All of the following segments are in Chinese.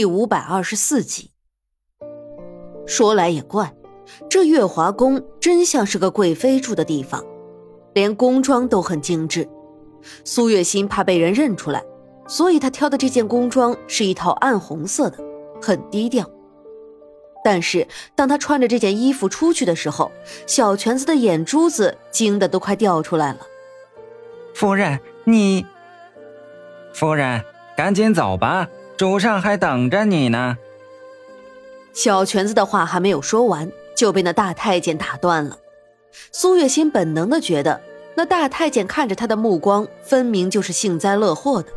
第五百二十四集。说来也怪，这月华宫真像是个贵妃住的地方，连宫装都很精致。苏月心怕被人认出来，所以她挑的这件宫装是一套暗红色的，很低调。但是当她穿着这件衣服出去的时候，小泉子的眼珠子惊得都快掉出来了。夫人，你，夫人，赶紧走吧。主上还等着你呢。小泉子的话还没有说完，就被那大太监打断了。苏月心本能的觉得，那大太监看着他的目光，分明就是幸灾乐祸的。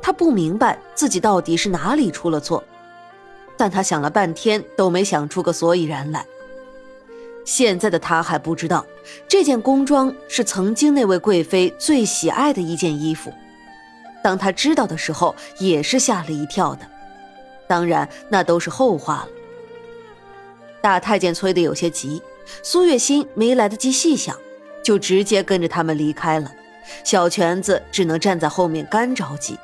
他不明白自己到底是哪里出了错，但他想了半天都没想出个所以然来。现在的他还不知道，这件宫装是曾经那位贵妃最喜爱的一件衣服。当他知道的时候，也是吓了一跳的。当然，那都是后话了。大太监催得有些急，苏月心没来得及细想，就直接跟着他们离开了。小泉子只能站在后面干着急。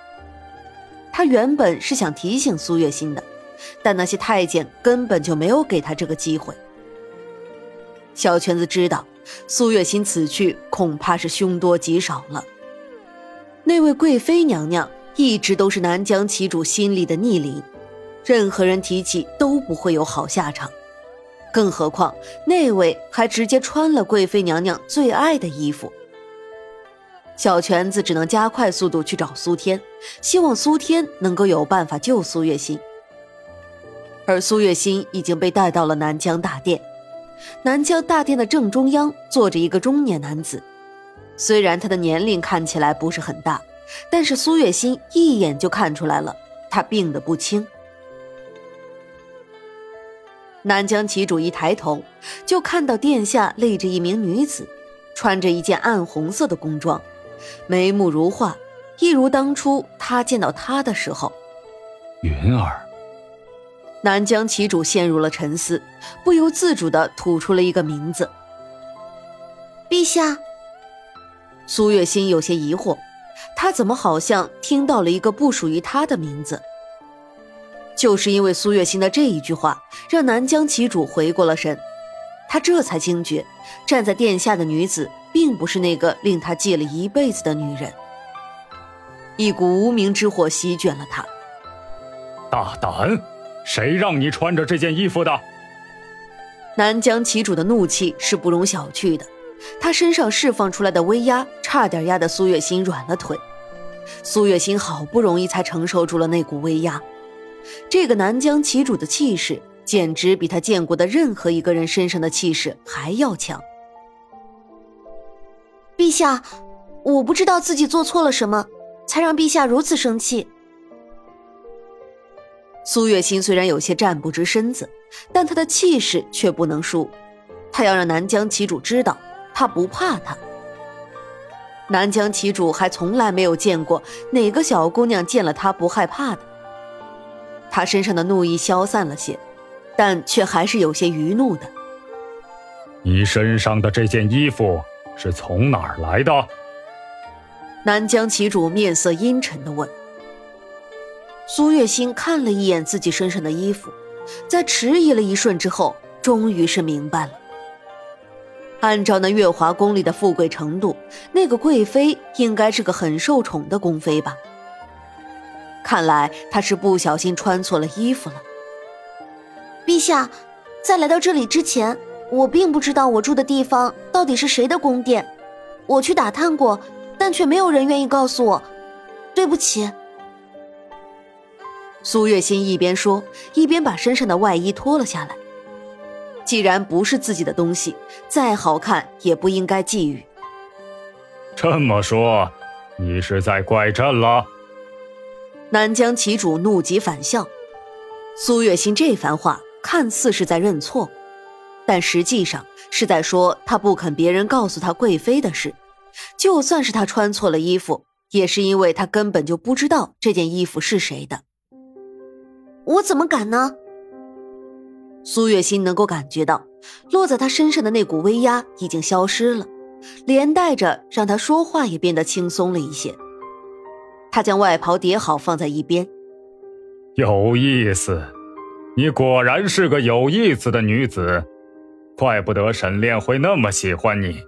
他原本是想提醒苏月心的，但那些太监根本就没有给他这个机会。小泉子知道，苏月心此去恐怕是凶多吉少了。那位贵妃娘娘一直都是南疆旗主心里的逆鳞，任何人提起都不会有好下场。更何况那位还直接穿了贵妃娘娘最爱的衣服。小泉子只能加快速度去找苏天，希望苏天能够有办法救苏月心。而苏月心已经被带到了南疆大殿，南疆大殿的正中央坐着一个中年男子。虽然他的年龄看起来不是很大，但是苏月心一眼就看出来了，他病得不轻。南疆旗主一抬头，就看到殿下立着一名女子，穿着一件暗红色的宫装，眉目如画，一如当初他见到她的时候。云儿。南疆旗主陷入了沉思，不由自主的吐出了一个名字：“陛下。”苏月心有些疑惑，他怎么好像听到了一个不属于他的名字？就是因为苏月心的这一句话，让南疆旗主回过了神，他这才惊觉，站在殿下的女子并不是那个令他记了一辈子的女人。一股无名之火席卷了他。大胆！谁让你穿着这件衣服的？南疆旗主的怒气是不容小觑的。他身上释放出来的威压，差点压得苏月心软了腿。苏月心好不容易才承受住了那股威压。这个南疆旗主的气势，简直比他见过的任何一个人身上的气势还要强。陛下，我不知道自己做错了什么，才让陛下如此生气。苏月心虽然有些站不直身子，但他的气势却不能输。他要让南疆旗主知道。他不怕他。南疆旗主还从来没有见过哪个小姑娘见了他不害怕的。他身上的怒意消散了些，但却还是有些余怒的。你身上的这件衣服是从哪儿来的？南疆旗主面色阴沉的问。苏月心看了一眼自己身上的衣服，在迟疑了一瞬之后，终于是明白了。按照那月华宫里的富贵程度，那个贵妃应该是个很受宠的宫妃吧？看来她是不小心穿错了衣服了。陛下，在来到这里之前，我并不知道我住的地方到底是谁的宫殿。我去打探过，但却没有人愿意告诉我。对不起。苏月心一边说，一边把身上的外衣脱了下来。既然不是自己的东西，再好看也不应该觊觎。这么说，你是在怪朕了？南疆旗主怒极反笑。苏月心这番话看似是在认错，但实际上是在说他不肯别人告诉他贵妃的事。就算是他穿错了衣服，也是因为他根本就不知道这件衣服是谁的。我怎么敢呢？苏月心能够感觉到，落在他身上的那股威压已经消失了，连带着让他说话也变得轻松了一些。他将外袍叠好放在一边。有意思，你果然是个有意思的女子，怪不得沈炼会那么喜欢你。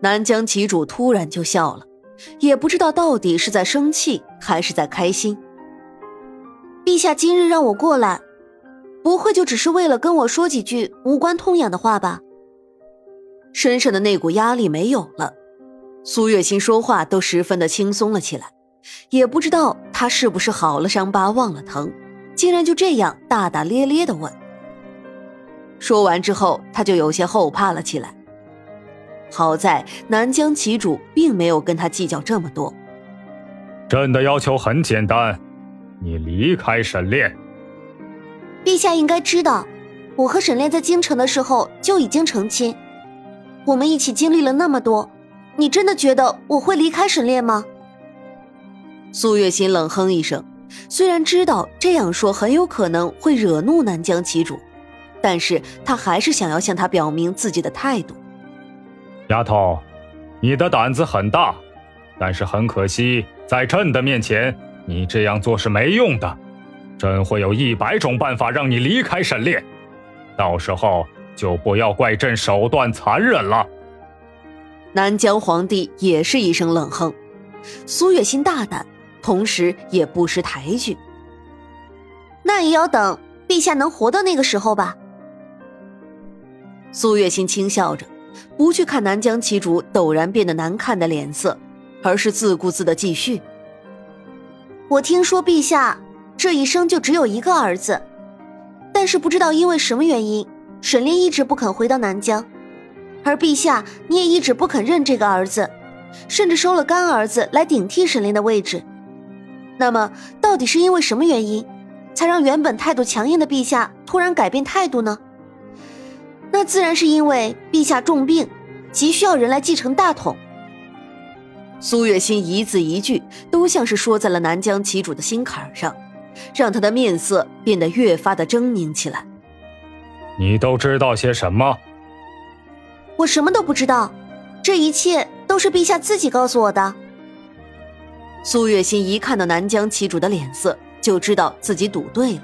南疆旗主突然就笑了，也不知道到底是在生气还是在开心。陛下今日让我过来，不会就只是为了跟我说几句无关痛痒的话吧？身上的那股压力没有了，苏月心说话都十分的轻松了起来。也不知道他是不是好了伤疤忘了疼，竟然就这样大大咧咧的问。说完之后，他就有些后怕了起来。好在南疆旗主并没有跟他计较这么多。朕的要求很简单，你离开沈炼。陛下应该知道，我和沈炼在京城的时候就已经成亲，我们一起经历了那么多，你真的觉得我会离开沈炼吗？苏月心冷哼一声，虽然知道这样说很有可能会惹怒南疆旗主，但是他还是想要向他表明自己的态度。丫头，你的胆子很大，但是很可惜，在朕的面前，你这样做是没用的。朕会有一百种办法让你离开沈炼，到时候就不要怪朕手段残忍了。南疆皇帝也是一声冷哼，苏月心大胆。同时也不失抬举，那也要等陛下能活到那个时候吧。苏月心轻笑着，不去看南疆旗主陡然变得难看的脸色，而是自顾自的继续。我听说陛下这一生就只有一个儿子，但是不知道因为什么原因，沈炼一直不肯回到南疆，而陛下你也一直不肯认这个儿子，甚至收了干儿子来顶替沈炼的位置。那么，到底是因为什么原因，才让原本态度强硬的陛下突然改变态度呢？那自然是因为陛下重病，急需要人来继承大统。苏月心一字一句都像是说在了南疆旗主的心坎上，让他的面色变得越发的狰狞起来。你都知道些什么？我什么都不知道，这一切都是陛下自己告诉我的。苏月心一看到南疆旗主的脸色，就知道自己赌对了。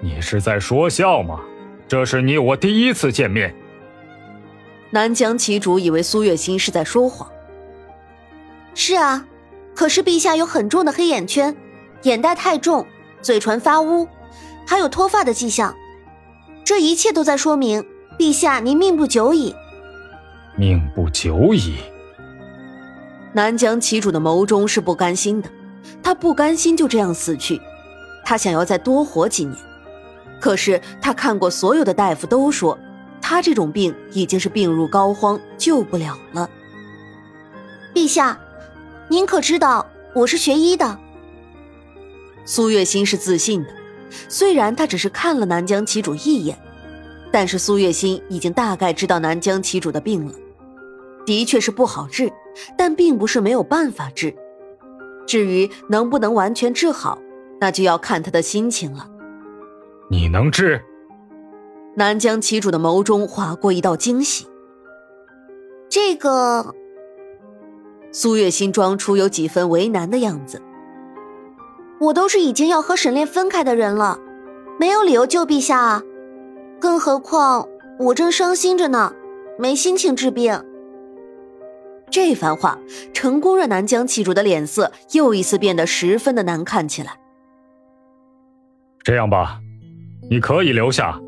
你是在说笑吗？这是你我第一次见面。南疆旗主以为苏月心是在说谎。是啊，可是陛下有很重的黑眼圈，眼袋太重，嘴唇发乌，还有脱发的迹象，这一切都在说明陛下您命不久矣。命不久矣。南疆旗主的眸中是不甘心的，他不甘心就这样死去，他想要再多活几年。可是他看过所有的大夫都说，他这种病已经是病入膏肓，救不了了。陛下，您可知道我是学医的？苏月心是自信的，虽然他只是看了南疆旗主一眼，但是苏月心已经大概知道南疆旗主的病了。的确是不好治，但并不是没有办法治。至于能不能完全治好，那就要看他的心情了。你能治？南疆旗主的眸中划过一道惊喜。这个，苏月心装出有几分为难的样子。我都是已经要和沈炼分开的人了，没有理由救陛下啊！更何况我正伤心着呢，没心情治病。这番话成功让南疆旗主的脸色又一次变得十分的难看起来。这样吧，你可以留下，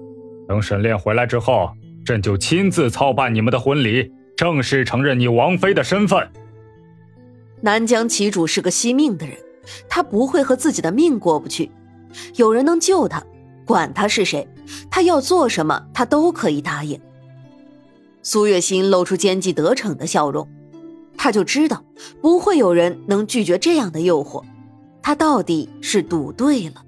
等沈炼回来之后，朕就亲自操办你们的婚礼，正式承认你王妃的身份。南疆旗主是个惜命的人，他不会和自己的命过不去。有人能救他，管他是谁，他要做什么，他都可以答应。苏月心露出奸计得逞的笑容。他就知道不会有人能拒绝这样的诱惑，他到底是赌对了。